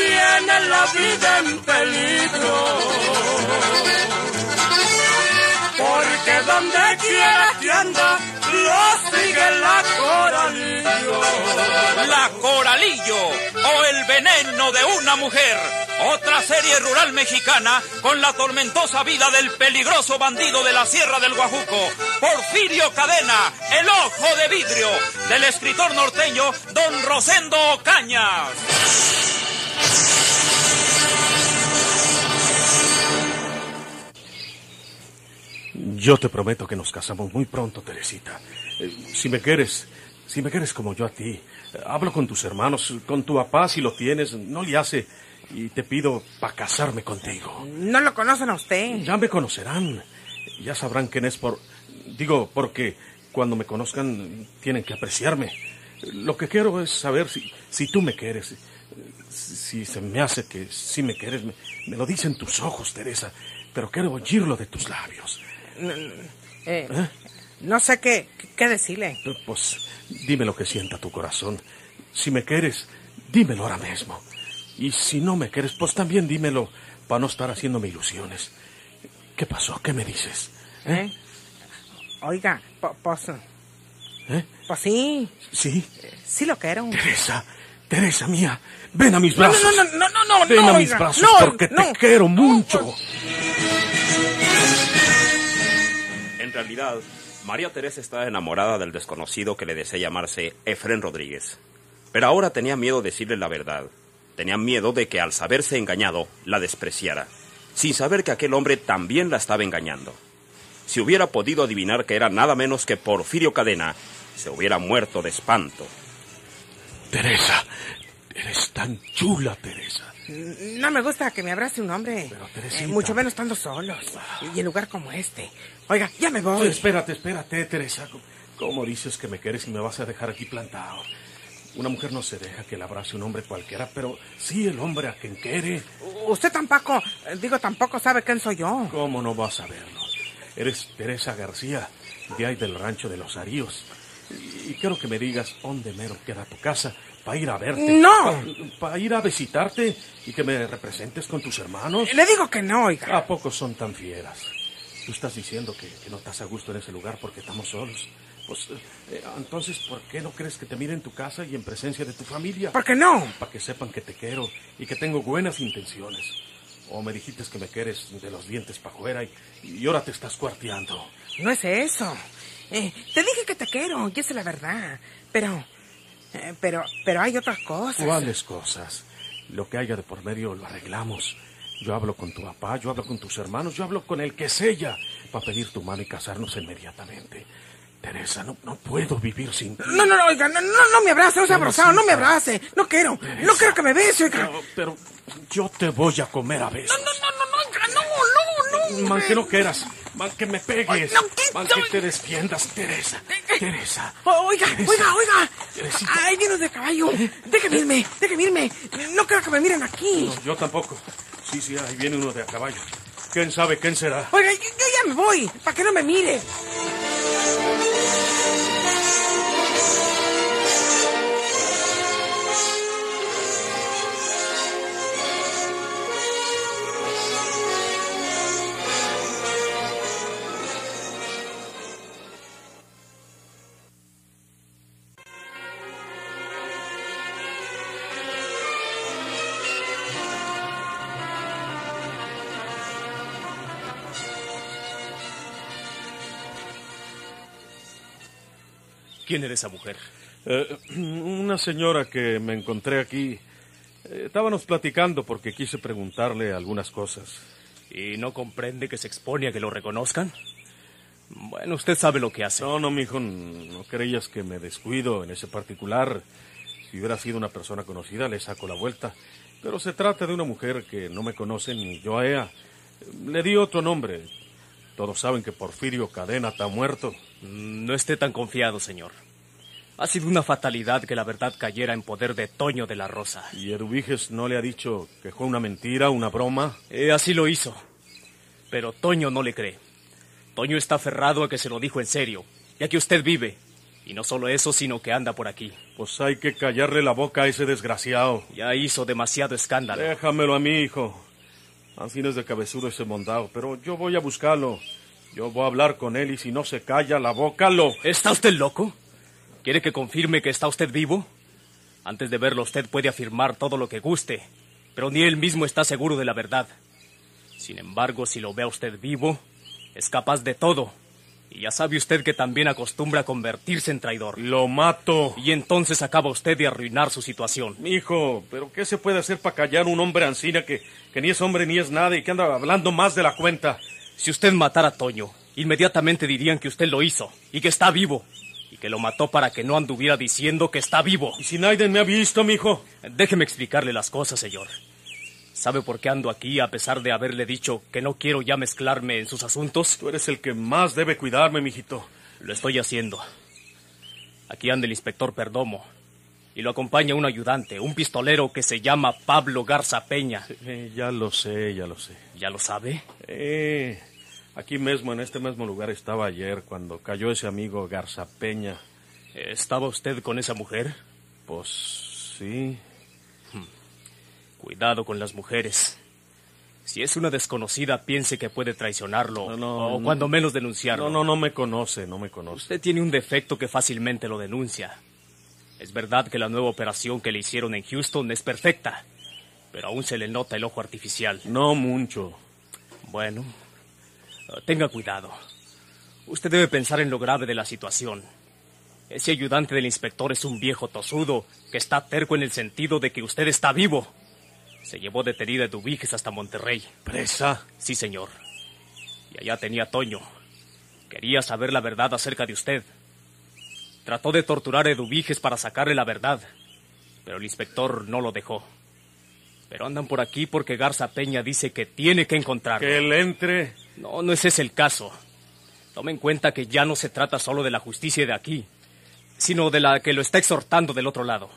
tiene la vida en peligro. Porque donde quiera que anda, lo sigue la Coralillo. La Coralillo o el veneno de una mujer. Otra serie rural mexicana con la tormentosa vida del peligroso bandido de la Sierra del Guajuco, Porfirio Cadena, el ojo de vidrio, del escritor norteño Don Rosendo Cañas. Yo te prometo que nos casamos muy pronto, Teresita. Eh, si me quieres, si me quieres como yo a ti, eh, hablo con tus hermanos, con tu papá si lo tienes, no le hace, y te pido para casarme contigo. No lo conocen a usted. Ya me conocerán, ya sabrán quién es por... Digo, porque cuando me conozcan tienen que apreciarme. Lo que quiero es saber si, si tú me quieres, si se me hace que sí me quieres, me, me lo dicen tus ojos, Teresa, pero quiero oírlo de tus labios. Eh, No sé qué, qué decirle. Pues dime lo que sienta tu corazón. Si me quieres, dímelo ahora mismo. Y si no me quieres, pues también dímelo para no estar haciéndome ilusiones. ¿Qué pasó? ¿Qué me dices? ¿Eh? Oiga, po- pues, ¿Eh? pues sí, ¿Sí? sí lo quiero. Teresa, Teresa mía, ven a mis No, no, brazos. no, no, no, no, Ven no, a mis oiga, brazos no, porque no. te quiero mucho. En realidad, María Teresa estaba enamorada del desconocido que le desea llamarse Efren Rodríguez. Pero ahora tenía miedo de decirle la verdad. Tenía miedo de que al saberse engañado la despreciara, sin saber que aquel hombre también la estaba engañando. Si hubiera podido adivinar que era nada menos que Porfirio Cadena, se hubiera muerto de espanto. Teresa, eres tan chula, Teresa. No me gusta que me abrace un hombre. Pero, Teresita. Eh, mucho menos estando solos. Y en lugar como este. Oiga, ya me voy. Espérate, espérate, Teresa. ¿Cómo dices que me quieres y me vas a dejar aquí plantado? Una mujer no se deja que la abrace un hombre cualquiera, pero sí el hombre a quien quiere. Usted tampoco, eh, digo, tampoco sabe quién soy yo. ¿Cómo no vas a verlo? Eres Teresa García, de ahí del rancho de los Aríos. Y quiero que me digas dónde mero queda tu casa para ir a verte. No. Para ir a visitarte y que me representes con tus hermanos. Le digo que no, oiga. ¿A poco son tan fieras? Tú estás diciendo que, que no estás a gusto en ese lugar porque estamos solos. Pues eh, entonces, ¿por qué no crees que te mire en tu casa y en presencia de tu familia? ¿Por qué no? Para que sepan que te quiero y que tengo buenas intenciones. O me dijiste que me quieres de los dientes para afuera y, y ahora te estás cuarteando. No es eso. Eh, te dije que te quiero, y esa es la verdad. Pero, eh, pero, pero hay otras cosas. ¿Cuáles cosas? Lo que haya de por medio lo arreglamos. Yo hablo con tu papá, yo hablo con tus hermanos, yo hablo con el que sea para pedir tu mano y casarnos inmediatamente. Teresa, no, no puedo vivir sin ti. No, no, no, oiga, no, no, no me abrace, no sea abrazado, no me abrace. No quiero, no quiero que me bese, oiga. Pero, pero yo te voy a comer a besos. No, no, Man, que no quieras. Man, que me pegues. Man, que te defiendas, Teresa. Teresa. Oiga, oiga, oiga. Ahí viene de caballo. Déjeme irme, déjeme irme. No quiero que me miren aquí. No, yo tampoco. Sí, sí, ahí viene uno de a caballo. ¿Quién sabe quién será? Oiga, yo ya me voy, para que no me mire. ¿Quién era esa mujer? Eh, una señora que me encontré aquí. eh, estábamos platicando porque quise preguntarle algunas cosas. ¿Y no comprende que se expone a que lo reconozcan? Bueno, usted sabe lo que hace. No, no, mijo, no creías que me descuido en ese particular. Si hubiera sido una persona conocida, le saco la vuelta. Pero se trata de una mujer que no me conoce ni yo a ella. Le di otro nombre. Todos saben que Porfirio Cadena está muerto. Mm, No esté tan confiado, señor. Ha sido una fatalidad que la verdad cayera en poder de Toño de la Rosa. ¿Y Eduviges no le ha dicho que fue una mentira, una broma? Eh, así lo hizo. Pero Toño no le cree. Toño está aferrado a que se lo dijo en serio, ya que usted vive. Y no solo eso, sino que anda por aquí. Pues hay que callarle la boca a ese desgraciado. Ya hizo demasiado escándalo. Déjamelo a mí, hijo. Así no es de cabezudo ese mondado, pero yo voy a buscarlo. Yo voy a hablar con él y si no se calla la boca, lo... ¿Está usted loco? ¿Quiere que confirme que está usted vivo? Antes de verlo usted puede afirmar todo lo que guste, pero ni él mismo está seguro de la verdad. Sin embargo, si lo ve usted vivo, es capaz de todo. Y ya sabe usted que también acostumbra a convertirse en traidor. Lo mato. Y entonces acaba usted de arruinar su situación. Hijo, pero ¿qué se puede hacer para callar un hombre ancina que, que ni es hombre ni es nada y que anda hablando más de la cuenta? Si usted matara a Toño, inmediatamente dirían que usted lo hizo y que está vivo. Y que lo mató para que no anduviera diciendo que está vivo. ¿Y si nadie me ha visto, mijo? Déjeme explicarle las cosas, señor. ¿Sabe por qué ando aquí a pesar de haberle dicho que no quiero ya mezclarme en sus asuntos? Tú eres el que más debe cuidarme, mijito. Lo estoy haciendo. Aquí anda el inspector Perdomo. Y lo acompaña un ayudante, un pistolero que se llama Pablo Garza Peña. Eh, ya lo sé, ya lo sé. ¿Ya lo sabe? Eh, aquí mismo, en este mismo lugar estaba ayer cuando cayó ese amigo Garza Peña. ¿Estaba usted con esa mujer? Pues sí. Cuidado con las mujeres. Si es una desconocida, piense que puede traicionarlo No, no, o no. cuando menos denunciarlo. No, no, no me conoce, no me conoce. Usted tiene un defecto que fácilmente lo denuncia. Es verdad que la nueva operación que le hicieron en Houston es perfecta, pero aún se le nota el ojo artificial. No mucho. Bueno, tenga cuidado. Usted debe pensar en lo grave de la situación. Ese ayudante del inspector es un viejo tosudo que está terco en el sentido de que usted está vivo. Se llevó detenida Dubiges hasta Monterrey. ¿Presa? Sí, señor. Y allá tenía a Toño. Quería saber la verdad acerca de usted. Trató de torturar a Eduviges para sacarle la verdad, pero el inspector no lo dejó. Pero andan por aquí porque Garza Peña dice que tiene que encontrarlo. Que él entre. No, no es ese el caso. Tome en cuenta que ya no se trata solo de la justicia de aquí, sino de la que lo está exhortando del otro lado.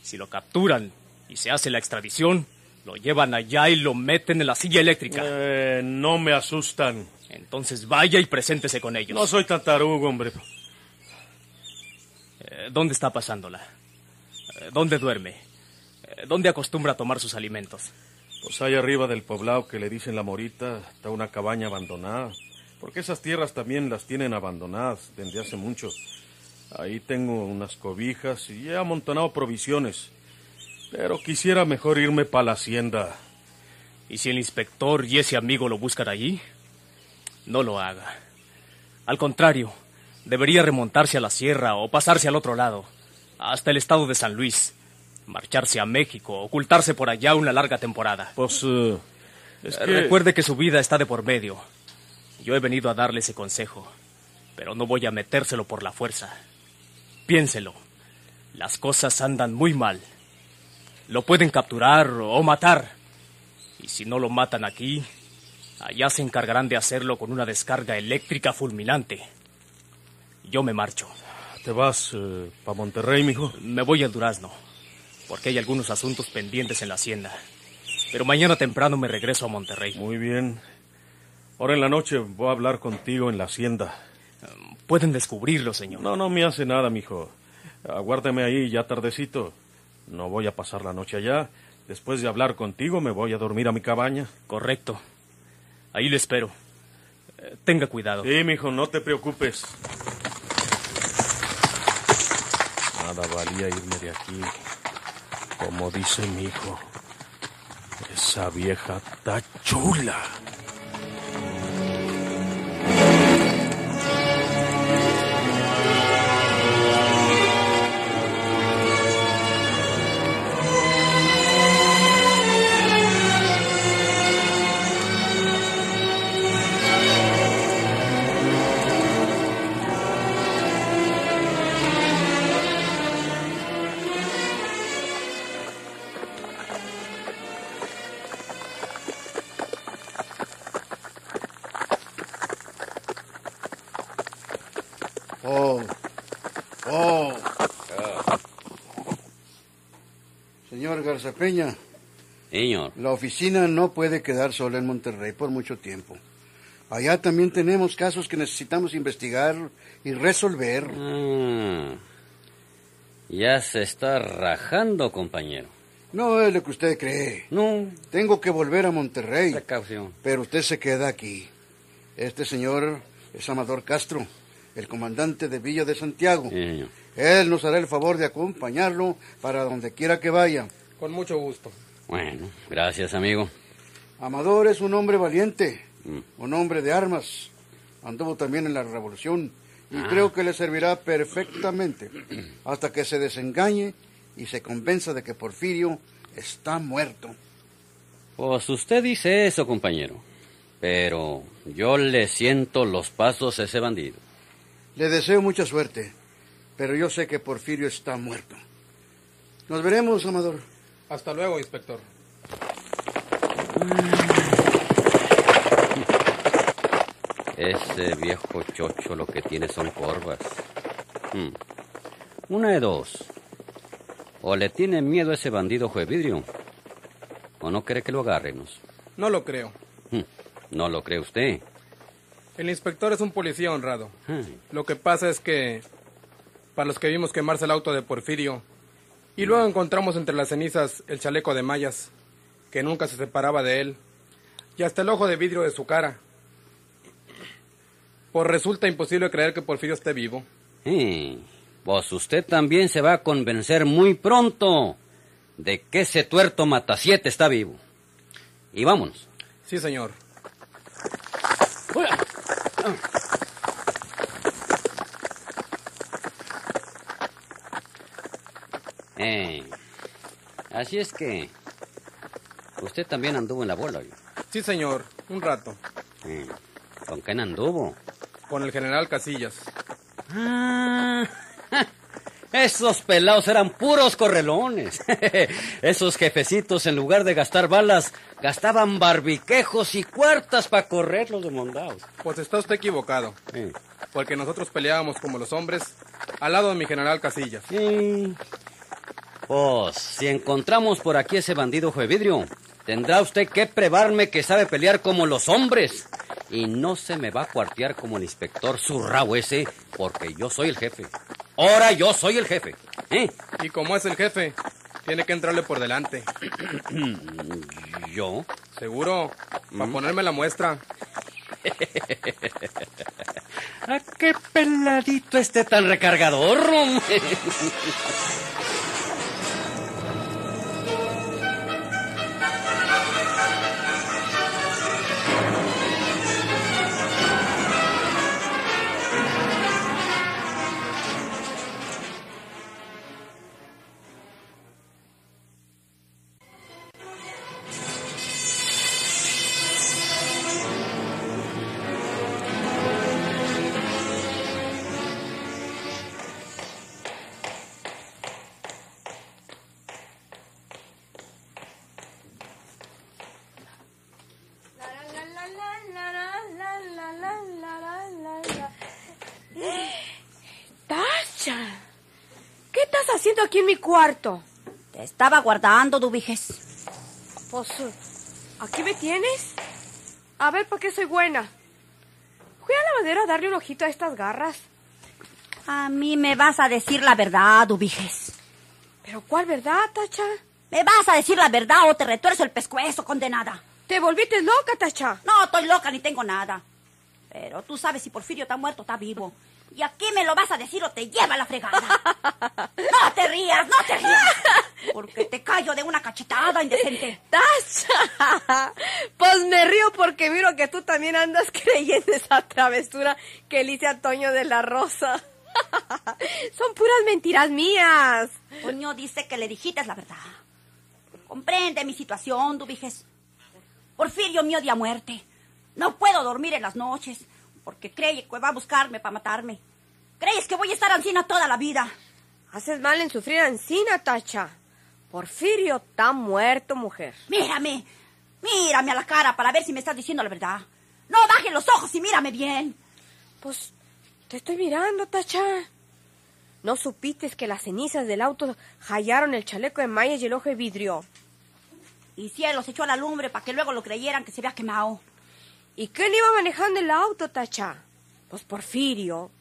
Si lo capturan y se hace la extradición, lo llevan allá y lo meten en la silla eléctrica. Eh, no me asustan. Entonces vaya y preséntese con ellos. No soy tan tarugo, hombre. Eh, ¿Dónde está pasándola? Eh, ¿Dónde duerme? ¿Dónde acostumbra a tomar sus alimentos? Pues ahí arriba del poblado que le dicen la morita está una cabaña abandonada. Porque esas tierras también las tienen abandonadas desde hace mucho. Ahí tengo unas cobijas y he amontonado provisiones. Pero quisiera mejor irme para la hacienda. ¿Y si el inspector y ese amigo lo buscan allí? No lo haga. Al contrario, debería remontarse a la sierra o pasarse al otro lado, hasta el estado de San Luis, marcharse a México, ocultarse por allá una larga temporada. Pues eh, es que... Recuerde que su vida está de por medio. Yo he venido a darle ese consejo, pero no voy a metérselo por la fuerza. Piénselo. Las cosas andan muy mal. Lo pueden capturar o matar. Y si no lo matan aquí, allá se encargarán de hacerlo con una descarga eléctrica fulminante. Yo me marcho. ¿Te vas para Monterrey, mijo? Me voy al Durazno, porque hay algunos asuntos pendientes en la hacienda. Pero mañana temprano me regreso a Monterrey. Muy bien. Ahora en la noche voy a hablar contigo en la hacienda. Pueden descubrirlo, señor. No, no me hace nada, mijo. Aguárdame ahí ya tardecito. No voy a pasar la noche allá. Después de hablar contigo me voy a dormir a mi cabaña. Correcto. Ahí lo espero. Eh, tenga cuidado. Sí, mijo, no te preocupes. Nada valía irme de aquí. Como dice mi hijo, esa vieja está chula. Oh. Señor Garza Peña, Señor. la oficina no puede quedar sola en Monterrey por mucho tiempo. Allá también tenemos casos que necesitamos investigar y resolver. Ah, ya se está rajando, compañero. No es lo que usted cree. No, Tengo que volver a Monterrey, precaución. pero usted se queda aquí. Este señor es Amador Castro, el comandante de Villa de Santiago. Sí, señor. Él nos hará el favor de acompañarlo para donde quiera que vaya. Con mucho gusto. Bueno, gracias, amigo. Amador es un hombre valiente, Mm. un hombre de armas. Anduvo también en la revolución y Ah. creo que le servirá perfectamente hasta que se desengañe y se convenza de que Porfirio está muerto. Pues usted dice eso, compañero. Pero yo le siento los pasos a ese bandido. Le deseo mucha suerte, pero yo sé que Porfirio está muerto. Nos veremos, Amador. Hasta luego, inspector. Ese viejo chocho lo que tiene son corvas. Hmm. Una de dos. O le tiene miedo a ese bandido Juevidrio, o no quiere que lo agarremos. No lo creo. Hmm. ¿No lo cree usted? El inspector es un policía honrado. Lo que pasa es que, para los que vimos quemarse el auto de Porfirio, y luego encontramos entre las cenizas el chaleco de mallas, que nunca se separaba de él, y hasta el ojo de vidrio de su cara. Pues resulta imposible creer que Porfirio esté vivo. Eh, Pues usted también se va a convencer muy pronto de que ese tuerto Matasiete está vivo. Y vámonos. Sí, señor. Eh, así es que usted también anduvo en la bola. oiga. Sí, señor. Un rato. Eh, ¿Con quién anduvo? Con el general Casillas. Ah, esos pelados eran puros correlones. Esos jefecitos, en lugar de gastar balas, gastaban barbiquejos y cuartas para correr los demondados. Pues está usted equivocado, porque nosotros peleábamos como los hombres al lado de mi general Casillas. sí. Pues, si encontramos por aquí ese bandido Juevidrio, tendrá usted que prevarme que sabe pelear como los hombres. Y no se me va a cuartear como el inspector zurrao ese, porque yo soy el jefe. Ahora yo soy el jefe. ¿Eh? Y como es el jefe, tiene que entrarle por delante. ¿Yo? Seguro, para ponerme la muestra. ¿A qué peladito este tan recargador? hombre? haciendo aquí en mi cuarto? Te estaba guardando, Dubiges. Pues, ¿aquí me tienes? A ver, ¿por qué soy buena? Fui a la lavadero a darle un ojito a estas garras. A mí me vas a decir la verdad, Dubiges. ¿Pero cuál verdad, Tacha? ¿Me vas a decir la verdad o te retuerzo el pescuezo, condenada? Te volviste loca, Tacha. No, estoy loca ni tengo nada. Pero tú sabes si Porfirio está muerto o está vivo. Y aquí me lo vas a decir o te lleva la fregada. No rías, no te rías. Porque te callo de una cachetada indecente. ¡Tacha! Pues me río porque miro que tú también andas creyendo esa travesura que le hice a Toño de la Rosa. Son puras mentiras mías. Toño dice que le dijiste la verdad. Comprende mi situación, Dubiges. Porfirio me odia a muerte. No puedo dormir en las noches porque cree que va a buscarme para matarme. ¿Crees que voy a estar ansina toda la vida? Haces mal en sufrir ansina, Tacha. Porfirio está muerto, mujer. Mírame, mírame a la cara para ver si me estás diciendo la verdad. No bajes los ojos y mírame bien. Pues te estoy mirando, Tacha. ¿No supiste que las cenizas del auto hallaron el chaleco de malla y el ojo de vidrio? Y cielos echó a la lumbre para que luego lo creyeran que se había quemado. ¿Y quién iba manejando el auto, Tacha? Pues Porfirio.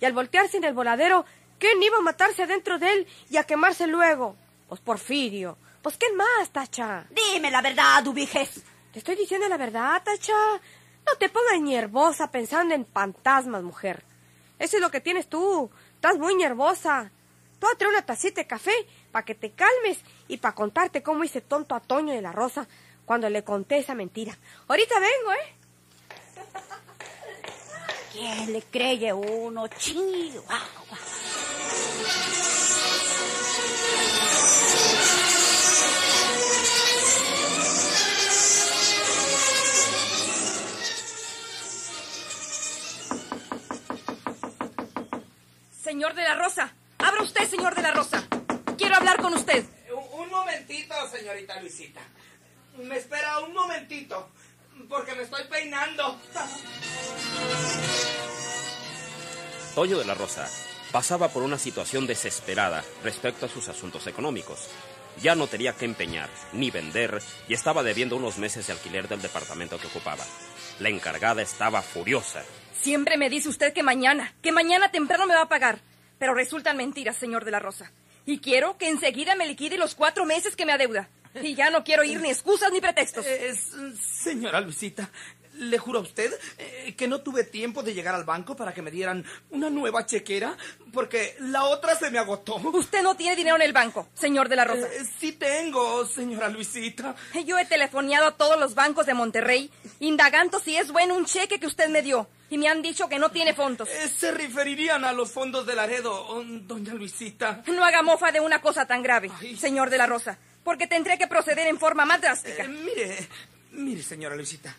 Y al voltearse en el voladero, ¿quién iba a matarse adentro de él y a quemarse luego? Pues Porfirio. Pues ¿quién más, Tacha? Dime la verdad, Ubiges. Te estoy diciendo la verdad, Tacha. No te pongas nervosa pensando en fantasmas, mujer. Eso es lo que tienes tú. Estás muy nervosa. Tú a traer una tacita de café para que te calmes y para contarte cómo hice tonto a Toño de la Rosa cuando le conté esa mentira. Ahorita vengo, ¿eh? ¿Quién le cree uno? Chihuahua. Señor de la Rosa, abra usted, señor de la Rosa. Quiero hablar con usted. Un, un momentito, señorita Luisita. Me espera un momentito, porque me estoy peinando. Toño de la Rosa pasaba por una situación desesperada respecto a sus asuntos económicos. Ya no tenía que empeñar ni vender y estaba debiendo unos meses de alquiler del departamento que ocupaba. La encargada estaba furiosa. Siempre me dice usted que mañana, que mañana temprano me va a pagar. Pero resultan mentiras, señor de la Rosa. Y quiero que enseguida me liquide los cuatro meses que me adeuda. Y ya no quiero ir ni excusas ni pretextos. Eh, señora Luisita, le juro a usted eh, que no tuve tiempo de llegar al banco para que me dieran una nueva chequera, porque la otra se me agotó. Usted no tiene dinero en el banco, señor de la Rosa. Eh, sí tengo, señora Luisita. Yo he telefoneado a todos los bancos de Monterrey, indagando si es bueno un cheque que usted me dio. Y me han dicho que no tiene fondos. Eh, se referirían a los fondos de Laredo, oh, doña Luisita. No haga mofa de una cosa tan grave, señor de la Rosa, porque tendré que proceder en forma más drástica. Eh, mire, mire, señora Luisita,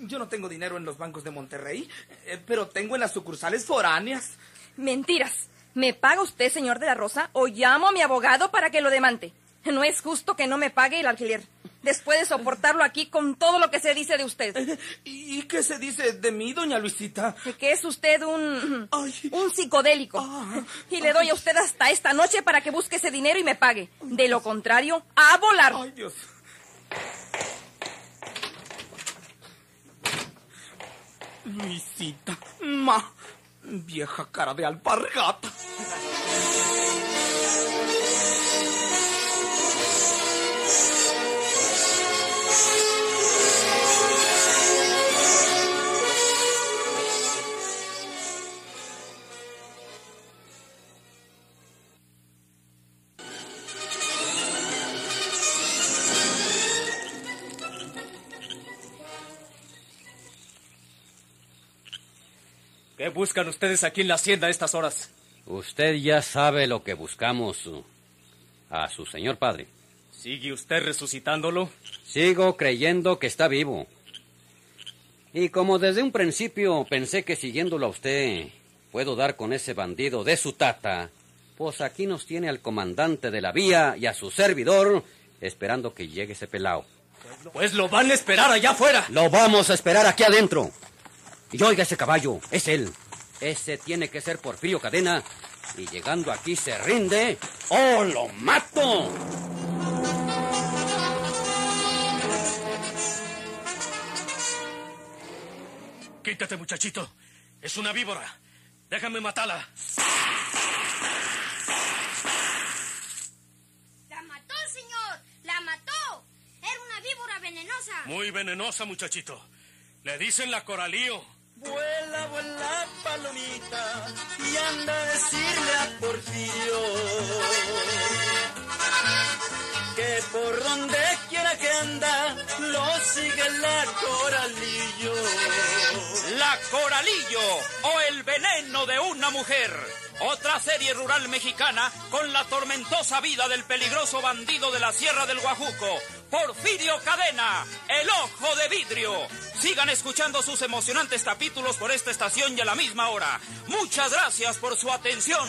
yo no tengo dinero en los bancos de Monterrey, eh, pero tengo en las sucursales foráneas. Mentiras. ¿Me paga usted, señor de la Rosa, o llamo a mi abogado para que lo demande? No es justo que no me pague el alquiler. Después de soportarlo aquí con todo lo que se dice de usted. ¿Y qué se dice de mí, doña Luisita? Que es usted un. un psicodélico. y le doy a usted hasta esta noche para que busque ese dinero y me pague. De lo contrario, a volar. Ay, Dios. Luisita, ma, vieja cara de alpargata. ¿Qué buscan ustedes aquí en la hacienda a estas horas? Usted ya sabe lo que buscamos a su señor padre. ¿Sigue usted resucitándolo? Sigo creyendo que está vivo. Y como desde un principio pensé que siguiéndolo a usted puedo dar con ese bandido de su tata, pues aquí nos tiene al comandante de la vía y a su servidor esperando que llegue ese pelao. Pues lo van a esperar allá afuera. Lo vamos a esperar aquí adentro. Y oiga ese caballo, es él. Ese tiene que ser Porfirio Cadena. Y llegando aquí se rinde. ¡Oh, lo mato! Quítate, muchachito. Es una víbora. Déjame matarla. ¡La mató, señor! ¡La mató! Era una víbora venenosa. Muy venenosa, muchachito. Le dicen la coralío. Vuela, vuela, palomita, y anda a decirle a Porfirio que por donde quiera que anda, sigue la coralillo. La Coralillo o el veneno de una mujer. Otra serie rural mexicana con la tormentosa vida del peligroso bandido de la Sierra del Guajuco, Porfirio Cadena, el ojo de vidrio. Sigan escuchando sus emocionantes capítulos por esta estación y a la misma hora. Muchas gracias por su atención.